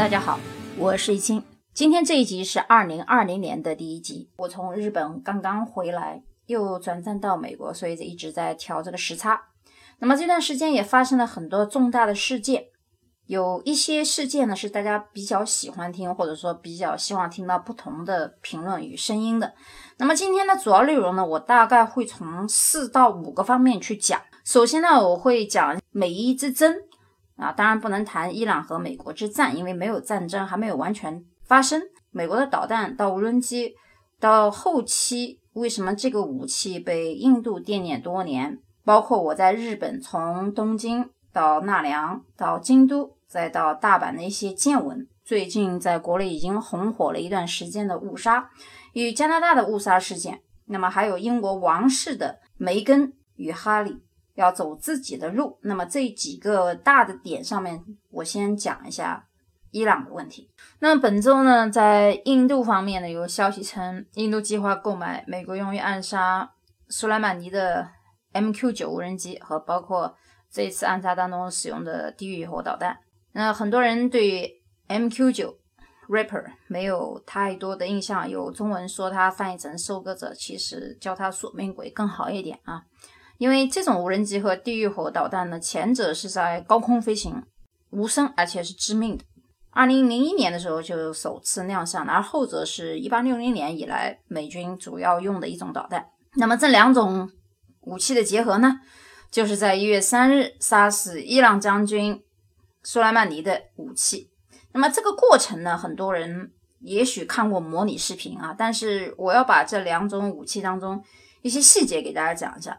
大家好，我是易清。今天这一集是二零二零年的第一集。我从日本刚刚回来，又转战到美国，所以一直在调这个时差。那么这段时间也发生了很多重大的事件，有一些事件呢是大家比较喜欢听，或者说比较希望听到不同的评论与声音的。那么今天的主要内容呢，我大概会从四到五个方面去讲。首先呢，我会讲美伊之争。啊，当然不能谈伊朗和美国之战，因为没有战争，还没有完全发生。美国的导弹到无人机，到后期为什么这个武器被印度惦念多年？包括我在日本，从东京到奈良，到京都，再到大阪的一些见闻。最近在国内已经红火了一段时间的误杀，与加拿大的误杀事件，那么还有英国王室的梅根与哈利。要走自己的路，那么这几个大的点上面，我先讲一下伊朗的问题。那么本周呢，在印度方面呢，有消息称，印度计划购买美国用于暗杀苏莱曼尼的 MQ9 无人机和包括这次暗杀当中使用的地狱火导弹。那很多人对 MQ9 Reaper 没有太多的印象，有中文说它翻译成收割者，其实叫它索命鬼更好一点啊。因为这种无人机和地狱火导弹呢，前者是在高空飞行，无声，而且是致命的。二零零一年的时候就首次亮相，而后者是一八六零年以来美军主要用的一种导弹。那么这两种武器的结合呢，就是在一月三日杀死伊朗将军苏莱曼尼的武器。那么这个过程呢，很多人也许看过模拟视频啊，但是我要把这两种武器当中一些细节给大家讲一下。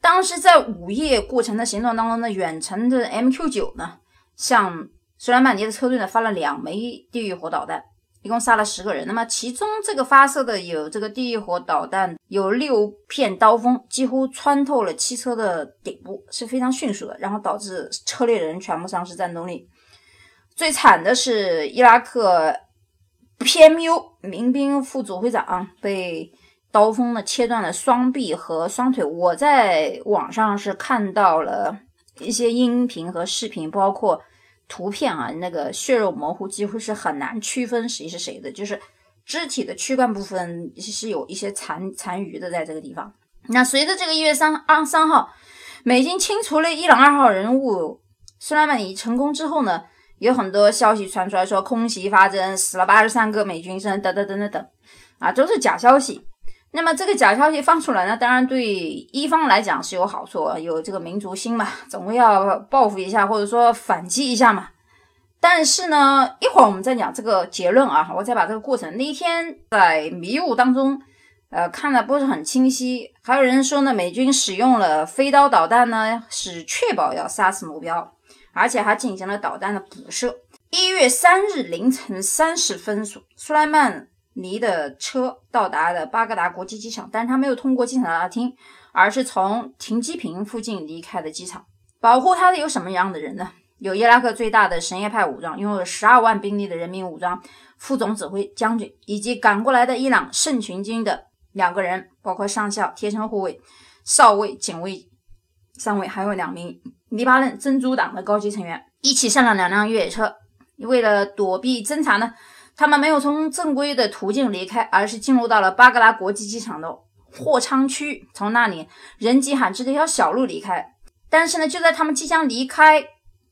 当时在午夜过程的行动当中呢，远程的 MQ9 呢，向苏莱曼尼的车队呢发了两枚地狱火导弹，一共杀了十个人。那么其中这个发射的有这个地狱火导弹，有六片刀锋，几乎穿透了汽车的顶部，是非常迅速的，然后导致车内人全部丧失战斗力。最惨的是伊拉克 PMU 民兵副指挥长被。刀锋呢，切断了双臂和双腿。我在网上是看到了一些音频和视频，包括图片啊，那个血肉模糊，几乎是很难区分谁是谁的。就是肢体的躯干部分是有一些残残余的，在这个地方。那随着这个一月三二三号，美军清除了伊朗二号人物苏莱曼尼成功之后呢，有很多消息传出来说空袭发生，死了八十三个美军生，等等等等等，啊，都是假消息。那么这个假消息放出来呢，当然对一方来讲是有好处，有这个民族心嘛，总归要报复一下，或者说反击一下嘛。但是呢，一会儿我们再讲这个结论啊，我再把这个过程。那一天在迷雾当中，呃，看的不是很清晰。还有人说呢，美军使用了飞刀导弹呢，是确保要杀死目标，而且还进行了导弹的补射。一月三日凌晨三时分，苏莱曼。尼的车到达了巴格达国际机场，但是他没有通过机场大厅，而是从停机坪附近离开的机场。保护他的有什么样的人呢？有伊拉克最大的什叶派武装，拥有十二万兵力的人民武装副总指挥将军，以及赶过来的伊朗圣群军的两个人，包括上校、贴身护卫、少尉、警卫三位，还有两名黎巴嫩真主党的高级成员，一起上了两辆越野车。为了躲避侦查呢？他们没有从正规的途径离开，而是进入到了巴格拉国际机场的货仓区，从那里人迹罕至的一条小路离开。但是呢，就在他们即将离开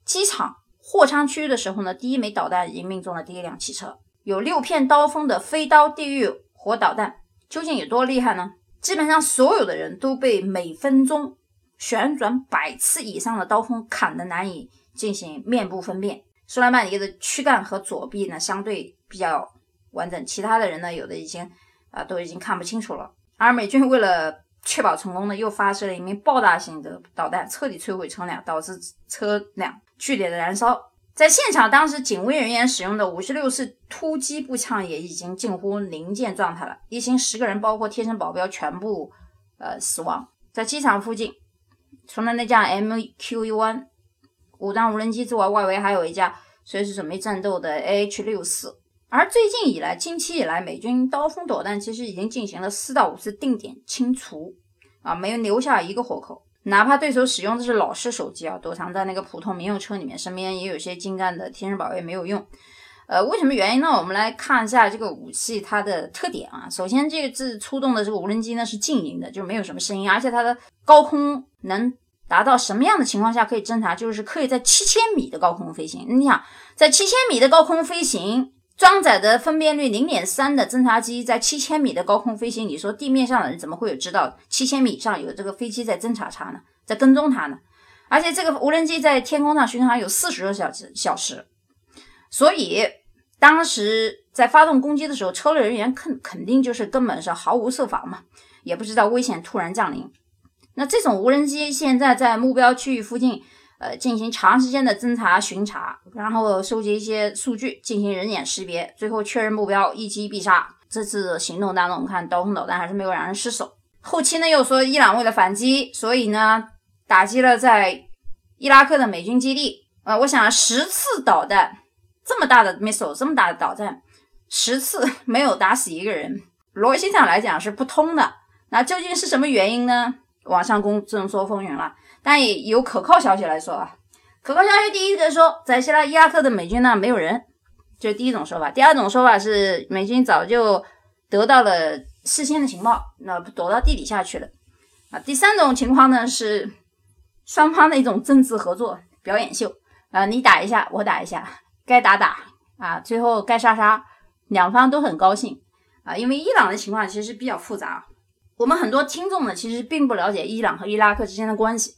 机场货仓区的时候呢，第一枚导弹已经命中了第一辆汽车。有六片刀锋的飞刀地狱火导弹，究竟有多厉害呢？基本上所有的人都被每分钟旋转百次以上的刀锋砍得难以进行面部分辨。苏莱曼尼的躯干和左臂呢，相对。比较完整，其他的人呢，有的已经啊都已经看不清楚了。而美军为了确保成功呢，又发射了一枚爆炸性的导弹，彻底摧毁车辆，导致车辆剧烈的燃烧。在现场，当时警卫人员使用的五十六式突击步枪也已经近乎零件状态了。一行十个人，包括贴身保镖，全部呃死亡。在机场附近，除了那架 MQ-1 武装无人机之外，外围还有一架随时准备战斗的 AH-64。而最近以来，近期以来，美军刀锋导弹其实已经进行了四到五次定点清除，啊，没有留下一个活口。哪怕对手使用的是老式手机啊，躲藏在那个普通民用车里面，身边也有些精干的贴身保卫没有用。呃，为什么原因呢？我们来看一下这个武器它的特点啊。首先，这个是出动的这个无人机呢是静音的，就没有什么声音，而且它的高空能达到什么样的情况下可以侦察？就是可以在七千米的高空飞行。你想，在七千米的高空飞行，装载的分辨率零点三的侦察机在七千米的高空飞行，你说地面上的人怎么会有知道七千米以上有这个飞机在侦察它呢？在跟踪它呢？而且这个无人机在天空上巡航有四十个小时小时。所以，当时在发动攻击的时候，车内人员肯肯定就是根本是毫无设防嘛，也不知道危险突然降临。那这种无人机现在在目标区域附近，呃，进行长时间的侦查巡查，然后收集一些数据，进行人眼识别，最后确认目标，一击必杀。这次行动当中，我们看刀锋导弹还是没有让人失手。后期呢又说伊朗为了反击，所以呢打击了在伊拉克的美军基地。呃，我想十次导弹。这么大的 missile，这么大的导弹，十次没有打死一个人，逻辑上来讲是不通的。那究竟是什么原因呢？网上公众说风云了，但也有可靠消息来说啊。可靠消息第一个说，在希拉伊拉克的美军呢没有人，这是第一种说法。第二种说法是美军早就得到了事先的情报，那躲到地底下去了啊。第三种情况呢是双方的一种政治合作表演秀啊，你打一下，我打一下。该打打啊，最后该杀杀，两方都很高兴啊。因为伊朗的情况其实比较复杂，我们很多听众呢其实并不了解伊朗和伊拉克之间的关系。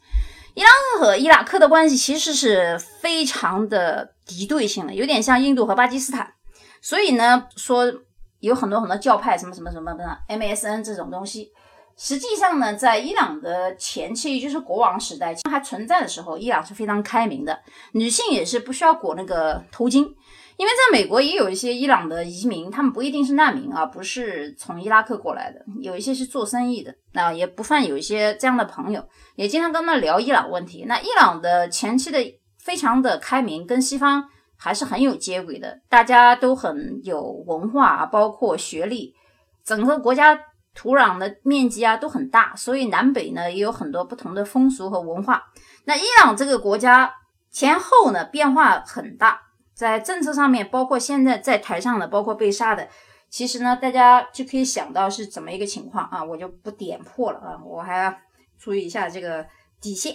伊朗和伊拉克的关系其实是非常的敌对性的，有点像印度和巴基斯坦。所以呢，说有很多很多教派什么什么什么的 MSN 这种东西。实际上呢，在伊朗的前期，也就是国王时代还存在的时候，伊朗是非常开明的，女性也是不需要裹那个头巾。因为在美国也有一些伊朗的移民，他们不一定是难民啊，不是从伊拉克过来的，有一些是做生意的，那也不犯有一些这样的朋友，也经常跟他聊伊朗问题。那伊朗的前期的非常的开明，跟西方还是很有接轨的，大家都很有文化，包括学历，整个国家。土壤的面积啊都很大，所以南北呢也有很多不同的风俗和文化。那伊朗这个国家前后呢变化很大，在政策上面，包括现在在台上的，包括被杀的，其实呢大家就可以想到是怎么一个情况啊，我就不点破了啊，我还要注意一下这个底线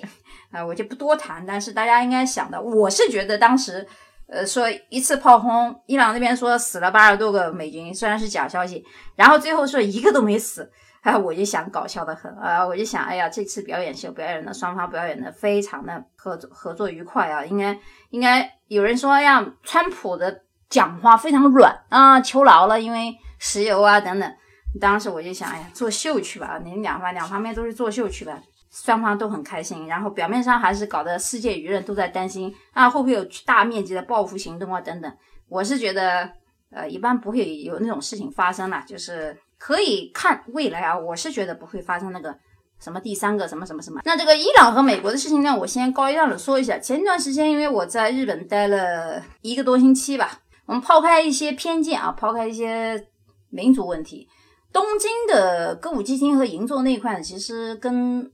啊，我就不多谈。但是大家应该想到，我是觉得当时。呃，说一次炮轰，伊朗那边说死了八十多个美军，虽然是假消息，然后最后说一个都没死，哎，我就想搞笑的很啊，我就想，哎呀，这次表演秀表演的双方表演的非常的合作合作愉快啊，应该应该有人说，呀，川普的讲话非常软啊，求饶了，因为石油啊等等，当时我就想，哎呀，作秀去吧，你两方两方面都是作秀去吧。双方都很开心，然后表面上还是搞得世界舆论都在担心啊，会不会有大面积的报复行动啊等等。我是觉得，呃，一般不会有那种事情发生了，就是可以看未来啊。我是觉得不会发生那个什么第三个什么什么什么。那这个伊朗和美国的事情呢，我先高一档的说一下。前一段时间因为我在日本待了一个多星期吧，我们抛开一些偏见啊，抛开一些民族问题，东京的歌舞伎町和银座那一块呢其实跟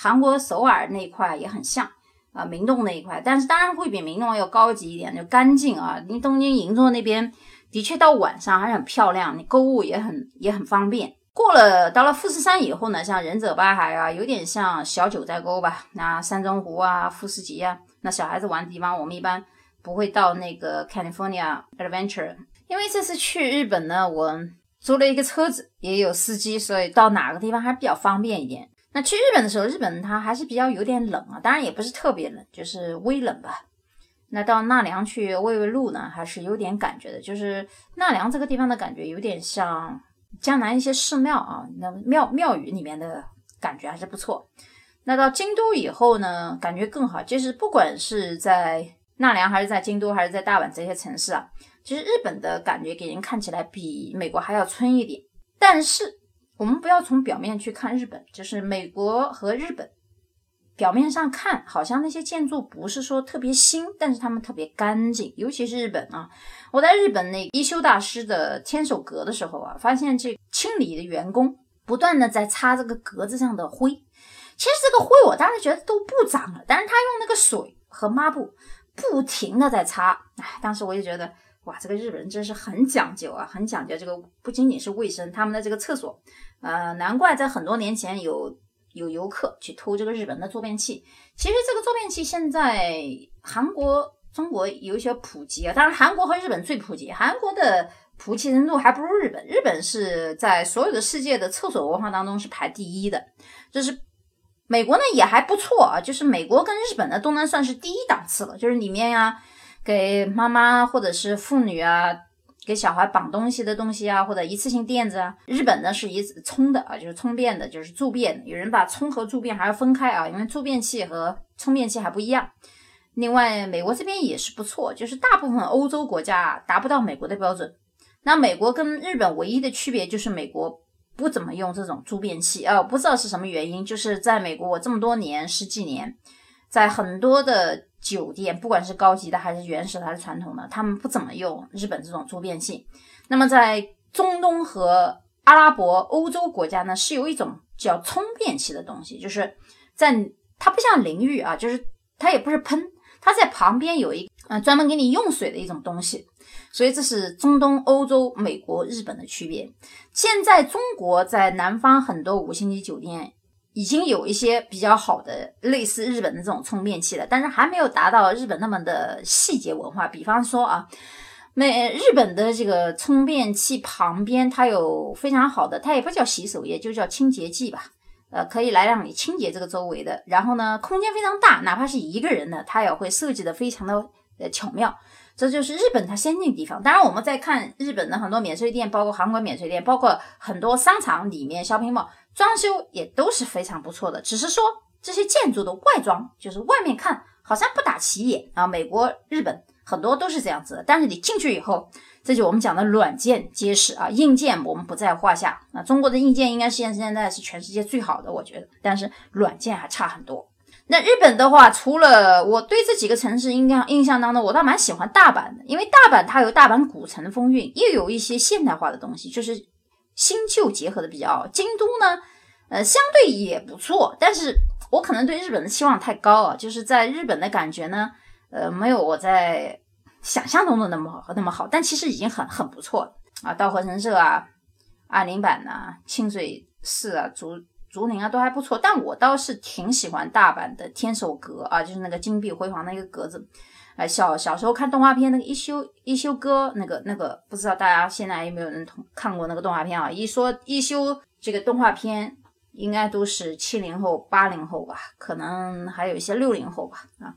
韩国首尔那一块也很像啊，明洞那一块，但是当然会比明洞要高级一点，就干净啊。你东京银座那边的确到晚上还是很漂亮，你购物也很也很方便。过了到了富士山以后呢，像忍者八海啊，有点像小九寨沟吧。那山中湖啊，富士急啊，那小孩子玩的地方，我们一般不会到那个 California Adventure，因为这次去日本呢，我租了一个车子，也有司机，所以到哪个地方还比较方便一点。那去日本的时候，日本它还是比较有点冷啊，当然也不是特别冷，就是微冷吧。那到奈良去喂喂鹿呢，还是有点感觉的，就是奈良这个地方的感觉有点像江南一些寺庙啊，那庙庙宇里面的感觉还是不错。那到京都以后呢，感觉更好，就是不管是在奈良还是在京都还是在大阪这些城市啊，其实日本的感觉给人看起来比美国还要村一点，但是。我们不要从表面去看日本，就是美国和日本，表面上看好像那些建筑不是说特别新，但是他们特别干净，尤其是日本啊。我在日本那一休大师的千手阁的时候啊，发现这清理的员工不断的在擦这个格子上的灰，其实这个灰我当时觉得都不脏了，但是他用那个水和抹布不停的在擦，哎，当时我就觉得哇，这个日本人真是很讲究啊，很讲究这个不仅仅是卫生，他们的这个厕所，呃，难怪在很多年前有有游客去偷这个日本的坐便器。其实这个坐便器现在韩国、中国有一些普及啊，当然韩国和日本最普及，韩国的。普及程度还不如日本，日本是在所有的世界的厕所文化当中是排第一的。就是美国呢也还不错啊，就是美国跟日本呢都能算是第一档次了。就是里面呀，给妈妈或者是妇女啊，给小孩绑东西的东西啊，或者一次性垫子啊。日本呢是一充的啊，就是充电的，就是助便。有人把充和助便还要分开啊，因为助便器和充电器还不一样。另外，美国这边也是不错，就是大部分欧洲国家达不到美国的标准。那美国跟日本唯一的区别就是美国不怎么用这种助便器啊，不知道是什么原因。就是在美国，我这么多年十几年，在很多的酒店，不管是高级的还是原始的还是传统的，他们不怎么用日本这种助便器。那么在中东和阿拉伯、欧洲国家呢，是有一种叫冲便器的东西，就是在它不像淋浴啊，就是它也不是喷，它在旁边有一呃专门给你用水的一种东西。所以这是中东、欧洲、美国、日本的区别。现在中国在南方很多五星级酒店已经有一些比较好的类似日本的这种充电器了，但是还没有达到日本那么的细节文化。比方说啊，美日本的这个充电器旁边它有非常好的，它也不叫洗手液，就叫清洁剂吧，呃，可以来让你清洁这个周围的。然后呢，空间非常大，哪怕是一个人的，它也会设计的非常的呃巧妙。这就是日本它先进的地方。当然，我们在看日本的很多免税店，包括韩国免税店，包括很多商场里面 shopping mall，装修也都是非常不错的。只是说这些建筑的外装，就是外面看好像不打起眼啊。美国、日本很多都是这样子的。但是你进去以后，这就我们讲的软件结实啊，硬件我们不在话下。那中国的硬件应该现现在是全世界最好的，我觉得。但是软件还差很多。那日本的话，除了我对这几个城市印象印象当中，我倒蛮喜欢大阪的，因为大阪它有大阪古城的风韵，又有一些现代化的东西，就是新旧结合的比较。京都呢，呃，相对也不错，但是我可能对日本的期望太高啊，就是在日本的感觉呢，呃，没有我在想象中的那么好那么好，但其实已经很很不错了啊。稻荷神社啊，二林坂呐，清水寺啊，竹。竹林啊都还不错，但我倒是挺喜欢大阪的天守阁啊，就是那个金碧辉煌的一个阁子。哎，小小时候看动画片那个一休一休哥，那个那个不知道大家现在有没有人同看过那个动画片啊？一说一休这个动画片，应该都是七零后、八零后吧，可能还有一些六零后吧。啊，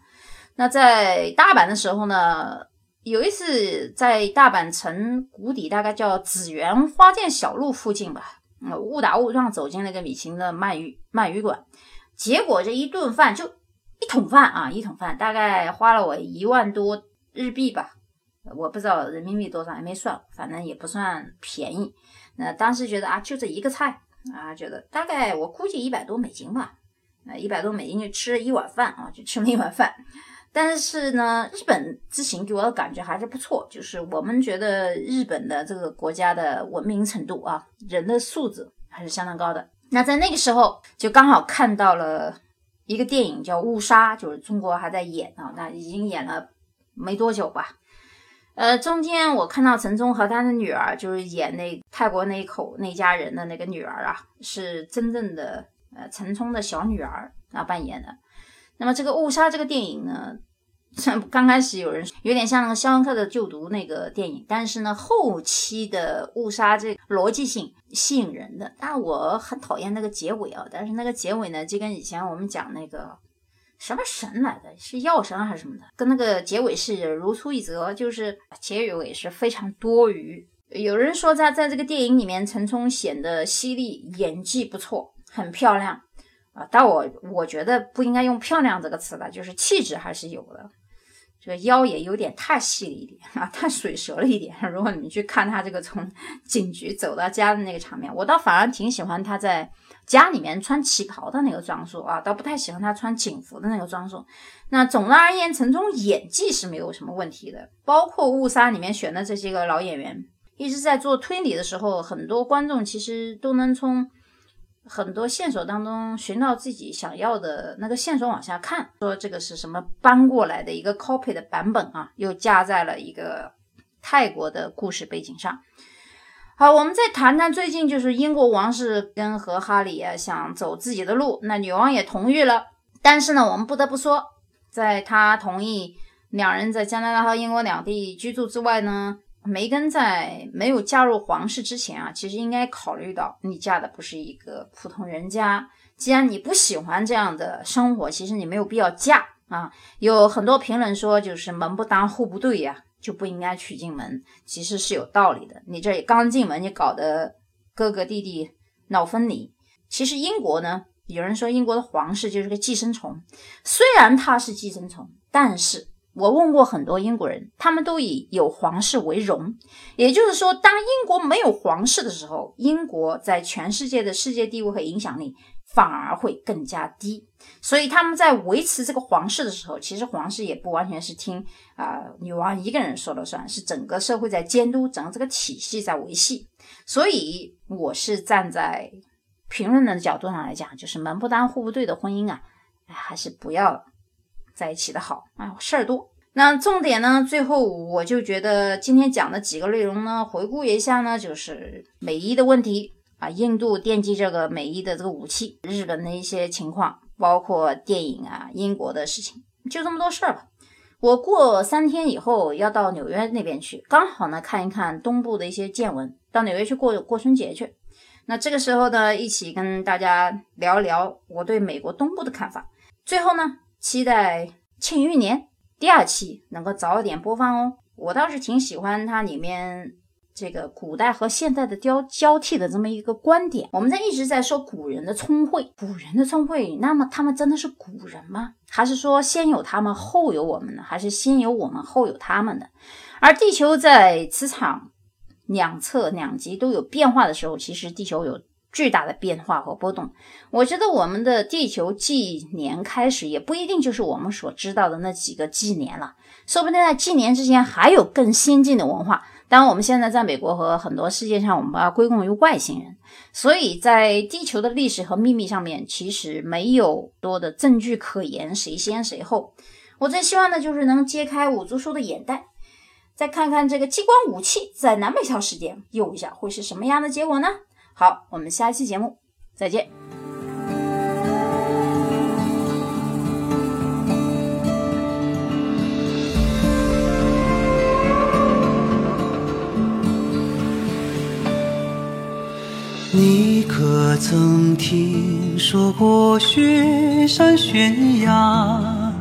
那在大阪的时候呢，有一次在大阪城谷底，大概叫紫园花见小路附近吧。误打误撞走进那个米其林的鳗鱼鳗鱼馆，结果这一顿饭就一桶饭啊，一桶饭大概花了我一万多日币吧，我不知道人民币多少，还没算，反正也不算便宜。那当时觉得啊，就这一个菜啊，觉得大概我估计一百多美金吧，那一百多美金就吃了一碗饭啊，就吃了一碗饭。但是呢，日本之行给我的感觉还是不错，就是我们觉得日本的这个国家的文明程度啊，人的素质还是相当高的。那在那个时候，就刚好看到了一个电影叫《误杀》，就是中国还在演啊，那已经演了没多久吧。呃，中间我看到陈冲和他的女儿，就是演那泰国那一口那家人的那个女儿啊，是真正的呃陈冲的小女儿啊扮演的。那么这个误杀这个电影呢，刚开始有人有点像那个肖恩克的就读那个电影，但是呢，后期的误杀这逻辑性吸引人的。但我很讨厌那个结尾啊，但是那个结尾呢，就跟以前我们讲那个什么神来的，是药神还是什么的，跟那个结尾是如出一辙，就是结尾是非常多余。有人说在在这个电影里面，陈冲显得犀利，演技不错，很漂亮。啊，但我我觉得不应该用“漂亮”这个词了，就是气质还是有的。这个腰也有点太细了一点啊，太水蛇了一点。如果你去看他这个从警局走到家的那个场面，我倒反而挺喜欢他在家里面穿旗袍的那个装束啊，倒不太喜欢他穿警服的那个装束。那总的而言，陈冲演技是没有什么问题的，包括《误杀》里面选的这些个老演员，一直在做推理的时候，很多观众其实都能从。很多线索当中寻到自己想要的那个线索往下看，说这个是什么搬过来的一个 copy 的版本啊，又加在了一个泰国的故事背景上。好，我们再谈谈最近就是英国王室跟和哈里啊想走自己的路，那女王也同意了。但是呢，我们不得不说，在他同意两人在加拿大和英国两地居住之外呢。梅根在没有嫁入皇室之前啊，其实应该考虑到你嫁的不是一个普通人家。既然你不喜欢这样的生活，其实你没有必要嫁啊。有很多评论说，就是门不当户不对呀，就不应该娶进门。其实是有道理的。你这刚进门，你搞得哥哥弟弟闹分离。其实英国呢，有人说英国的皇室就是个寄生虫，虽然它是寄生虫，但是。我问过很多英国人，他们都以有皇室为荣。也就是说，当英国没有皇室的时候，英国在全世界的世界地位和影响力反而会更加低。所以他们在维持这个皇室的时候，其实皇室也不完全是听啊女王一个人说了算，是整个社会在监督，整个这个体系在维系。所以我是站在评论人的角度上来讲，就是门不当户不对的婚姻啊，还是不要了。在一起的好，哎，事儿多。那重点呢？最后我就觉得今天讲的几个内容呢，回顾一下呢，就是美伊的问题啊，印度惦记这个美伊的这个武器，日本的一些情况，包括电影啊，英国的事情，就这么多事儿吧。我过三天以后要到纽约那边去，刚好呢看一看东部的一些见闻，到纽约去过过春节去。那这个时候呢，一起跟大家聊一聊我对美国东部的看法。最后呢。期待《庆余年》第二期能够早点播放哦。我倒是挺喜欢它里面这个古代和现代的交交替的这么一个观点。我们在一直在说古人的聪慧，古人的聪慧，那么他们真的是古人吗？还是说先有他们后有我们呢？还是先有我们后有他们的？而地球在磁场两侧两极都有变化的时候，其实地球有。巨大的变化和波动，我觉得我们的地球纪年开始也不一定就是我们所知道的那几个纪年了，说不定在纪年之前还有更先进的文化。当然，我们现在在美国和很多世界上，我们把它归功于外星人。所以在地球的历史和秘密上面，其实没有多的证据可言，谁先谁后。我最希望的就是能揭开五足叔的眼袋，再看看这个激光武器在南北朝时间用一下会是什么样的结果呢？好，我们下期节目再见。你可曾听说过雪山悬崖，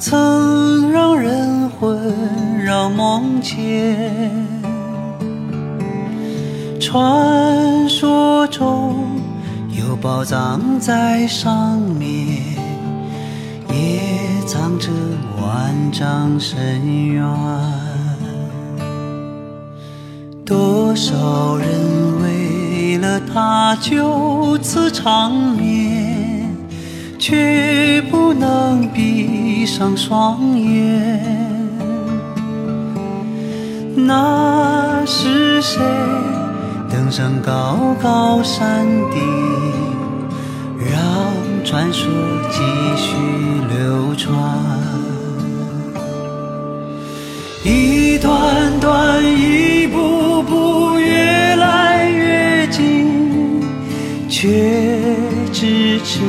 曾让人魂绕梦牵？传说中有宝藏在上面，也藏着万丈深渊。多少人为了它就此长眠，却不能闭上双眼。那是谁？登上高高山顶，让传说继续流传。一段段，一步步，越来越近，却咫尺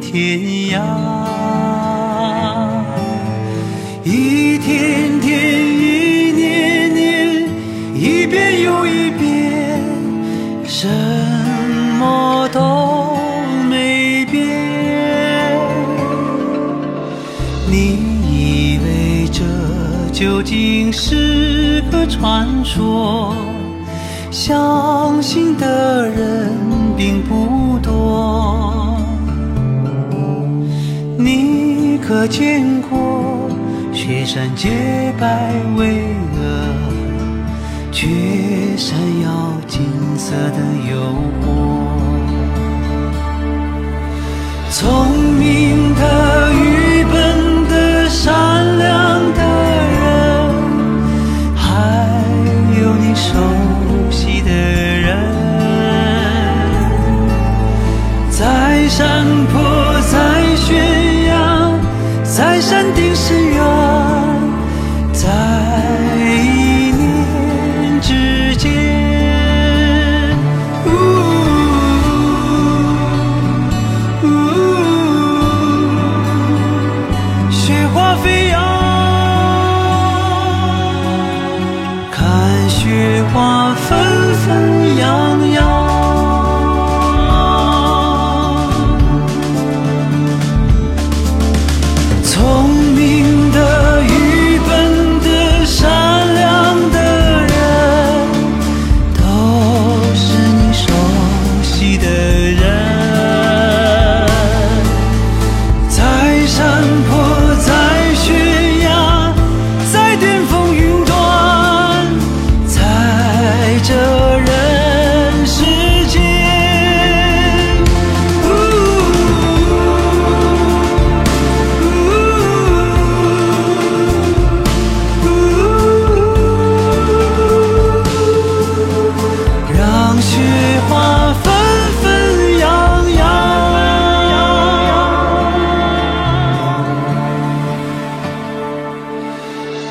天涯。竟是个传说？相信的人并不多。你可见过雪山洁白巍峨，却闪耀？金色的诱惑，聪明的、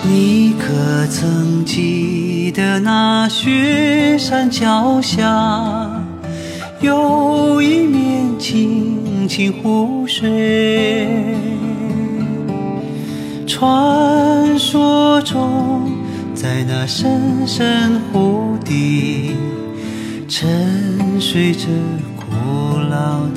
你可曾记得那雪山脚下有一面清清湖水传说中在那深深湖底沉睡着古老的。